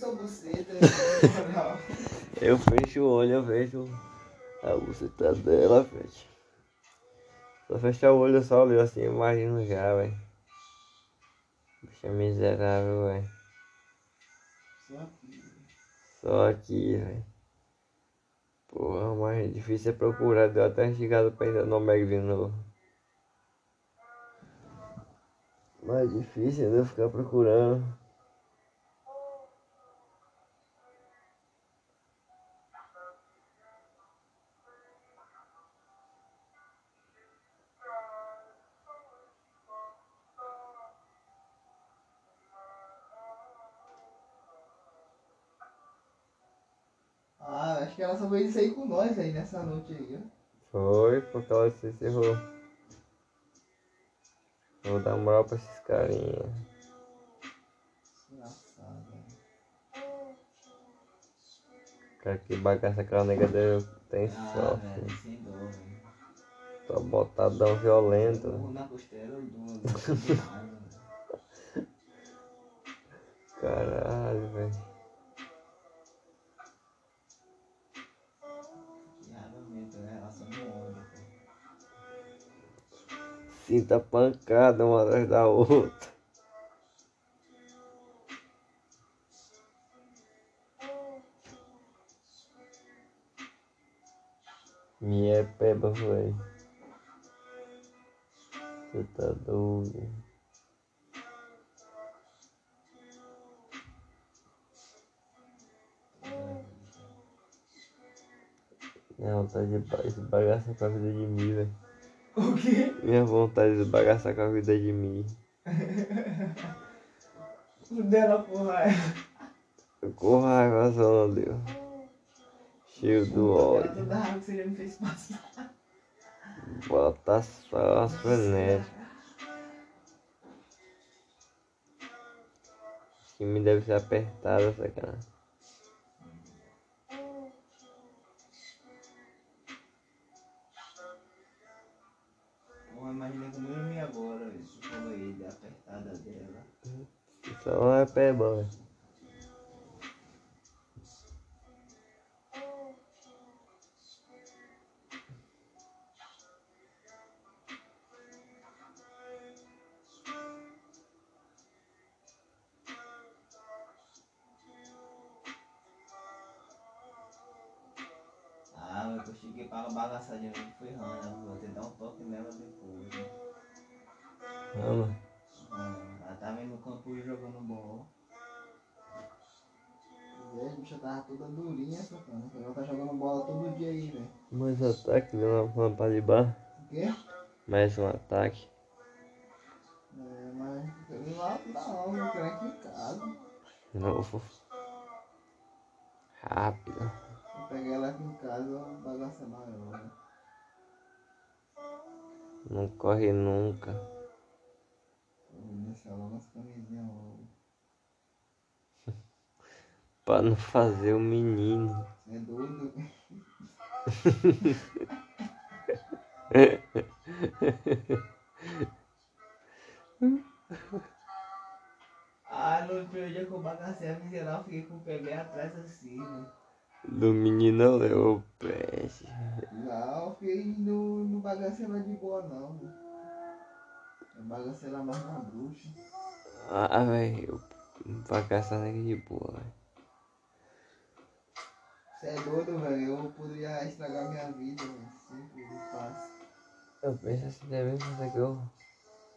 Eu fecho o olho, eu vejo a buceta dela, velho. Só fechar o olho, eu só olho assim, imagino já, velho. Bicha miserável, velho. Só aqui. Só aqui, velho. Porra, mas difícil é procurar, deu até chegado pra ainda no Meg de novo. Mais difícil ainda ficar procurando. Que ela só veio sair com nós aí nessa noite aí, ó. Foi, porque ela se encerrou. Vou dar moral pra esses carinha. Engraçado? Cara que bagaça aquela nega dele tem Ah, sorte. velho, sem dó, velho. Tô botadão violento. Na costela, eu dou, dou. Caralho, velho. Sinta pancada uma atrás da outra. Minha peba, velho. Você tá doido. Minha vontade de ba- de bagaçar com a vida de mim, velho. O quê? Minha vontade de bagaçar com a vida de mim. Dela por raiva. Eu com raiva só não deu. Cheio do ódio. toda raiva que você já me fez passar. Bota só as frenéticas. Que me deve ser apertada essa cara. Pô, imaginei como eu me agora, isso aí, da apertada dela. Isso não é peba, velho. Cheguei para bagaçar de novo, foi rana, vou ter dar um toque nela depois. Né? Ela tava indo no campo e jogando bola. E a bicha tava toda durinha, sacana. Ela tá jogando bola todo dia aí, velho. Mais ataque, viu na lampada de bar. O quê? Mais um ataque. É, mas eu não lá não, eu quero aqui em casa. Novo. Rápido. Peguei ela aqui em casa, bagaça maior, né? Não corre nunca. Vou deixar logo as camisinhas logo. Pra não fazer o menino. Você é doido? Ah, no primeiro dia que eu bagacei a miserável, eu fiquei com o pé bem atrás assim, né? Do menino levou peste. Não, eu fiquei no, no bagaceira de boa não, né? Eu bagacei lá mais na bruxa. Ah, velho. Caçar nega de boa, velho. Você é doido, velho? Eu poderia estragar minha vida, velho. Simples e fácil. Eu penso assim também, mas é que eu.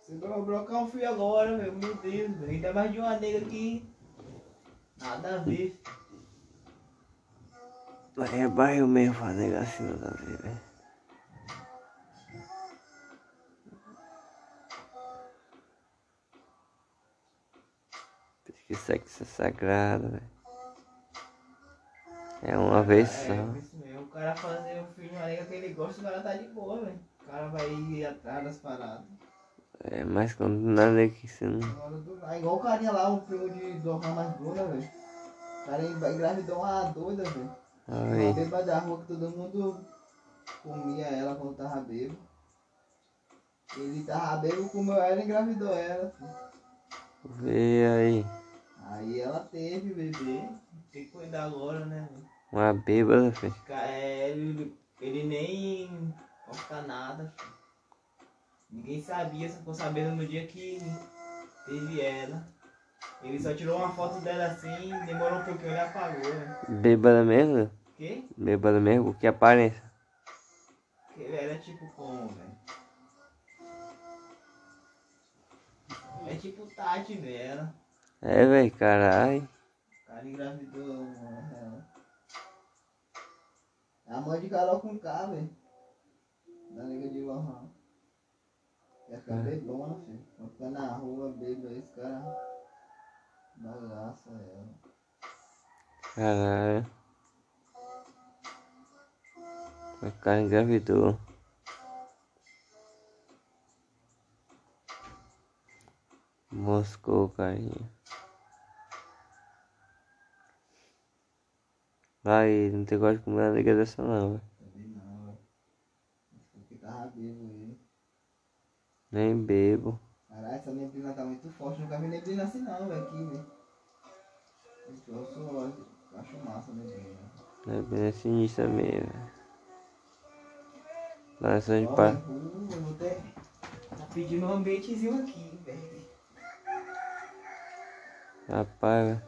Você vai brocar um fio agora, velho. Meu Deus, velho. Ainda mais de uma nega que. Nada a ver. É bairro mesmo fazer assim, ver, velho. Diz que sexo é sagrado, velho. É uma vez só. É, mesmo. O cara fazer o uma nega que ele gosta, o cara tá de boa, velho. O cara vai ir atrás das paradas. É, mas quando nada que você não. Nada. Igual o carinha lá, o primo de Dorma mais Bruna, velho. O cara engravidou uma doida, velho. Uma Aí, bêbada da rua que todo mundo comia ela quando tava bêbado. Ele tava bêbado, comeu ela e engravidou ela. vê aí. Aí ela teve bebê. Tem que cuidar agora, né? Uma bêbada, filho. É, ele, ele nem posta nada. filho. Ninguém sabia, só ficou sabendo no dia que teve ela. Ele só tirou uma foto dela assim, demorou um pouquinho, ele apagou, né? Bêbada mesmo? Quê? Bêbada mesmo? Que aparência? Ele era tipo como, velho? É tipo Tati dela. É, velho, caralho. O cara engravidou mano, ela. É a mãe de Carol com K, velho. Da nega de Lohan. Quer ficar É. bebona, filho. Quando ficar na rua, bebe aí, os caras bagaça ela. Caralho. O cara engravidou. Moscou, carinha. Aí, não tem gosto de comer uma nega dessa não, velho. Nem bebo. Caralho, essa neblina tá muito forte. Nunca vi neblina assim não, velho. Aqui, velho. Eu sou, acho massa a neblina. É bem sinistra mesmo, velho. Lança de pá. eu vou ter. Tá pedindo um ambientezinho aqui, velho. Rapaz, velho.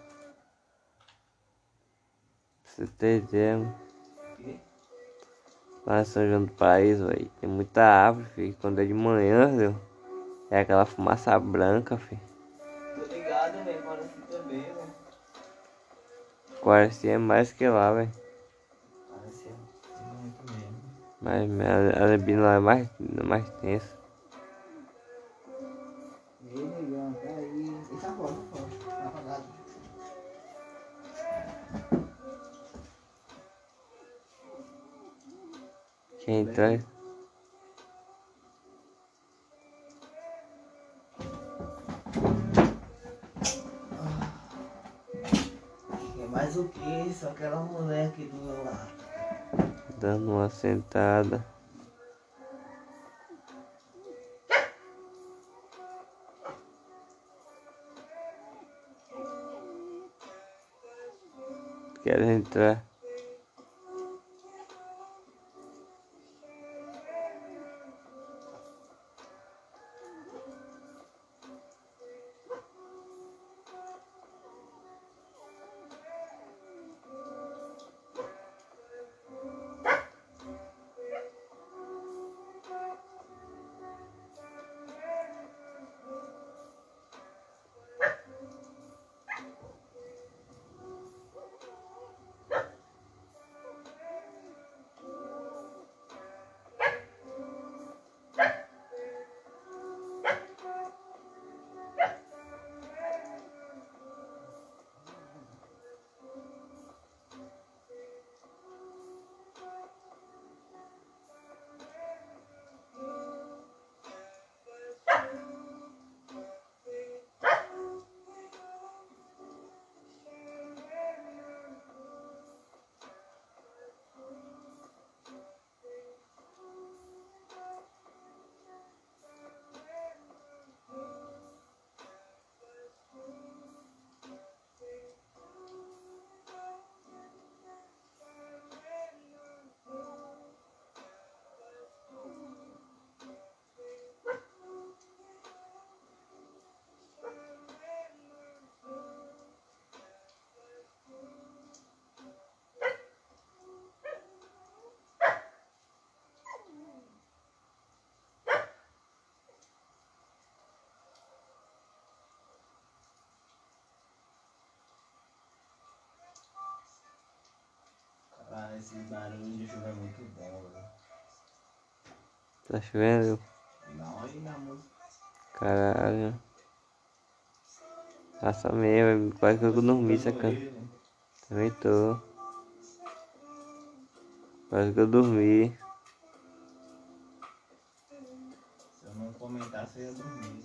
Pra você ter ideia, mano. Quê? Lá em São João do Paraíso, velho. Tem muita árvore, filho. Quando é de manhã, viu? É aquela fumaça branca, filho. Tô ligado, velho. Aqui também, velho. Parece é mais que lá, velho. Mas a, a neblina lá é mais, mais tensa. Negão, tá fora. Tá apagado. Quem traz? É mais o que? Só aquela mulher sentada. Quero entrar. Esse barulho de chuva é muito bom, velho. Tá chovendo? Não, na música. Caralho. Passa mesmo, quase que eu dormi. Ele, Também tô. Quase que eu dormi. Se eu não comentar, você ia dormir.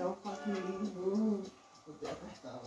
É o paquinho. Vou poder apertar.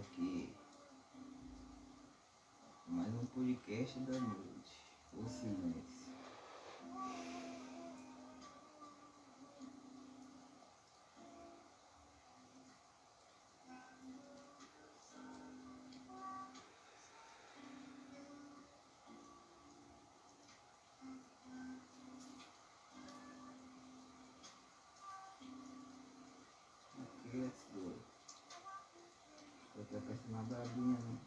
aqui mais um podcast da noite. Ou seja, being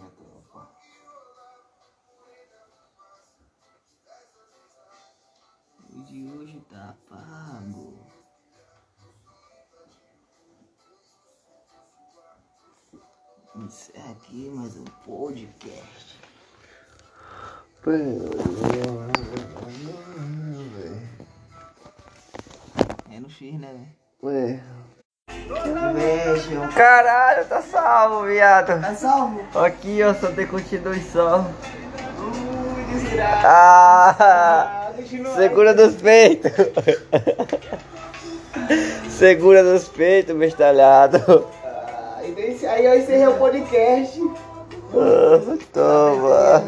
minha tropa. O de hoje tá pago. Encerra aqui mais um podcast. É no X, né, velho? É. Inveja. Caralho, tá salvo, viado. Tá salvo? Aqui, ó, só tem continuação. Ui, desgraça. Ah, Ah, segura dos peitos. Segura dos peitos, bestalhado. Ah, daí, aí eu encerrei o podcast. Ah, toma.